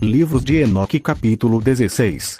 Livros de Enoque capítulo 16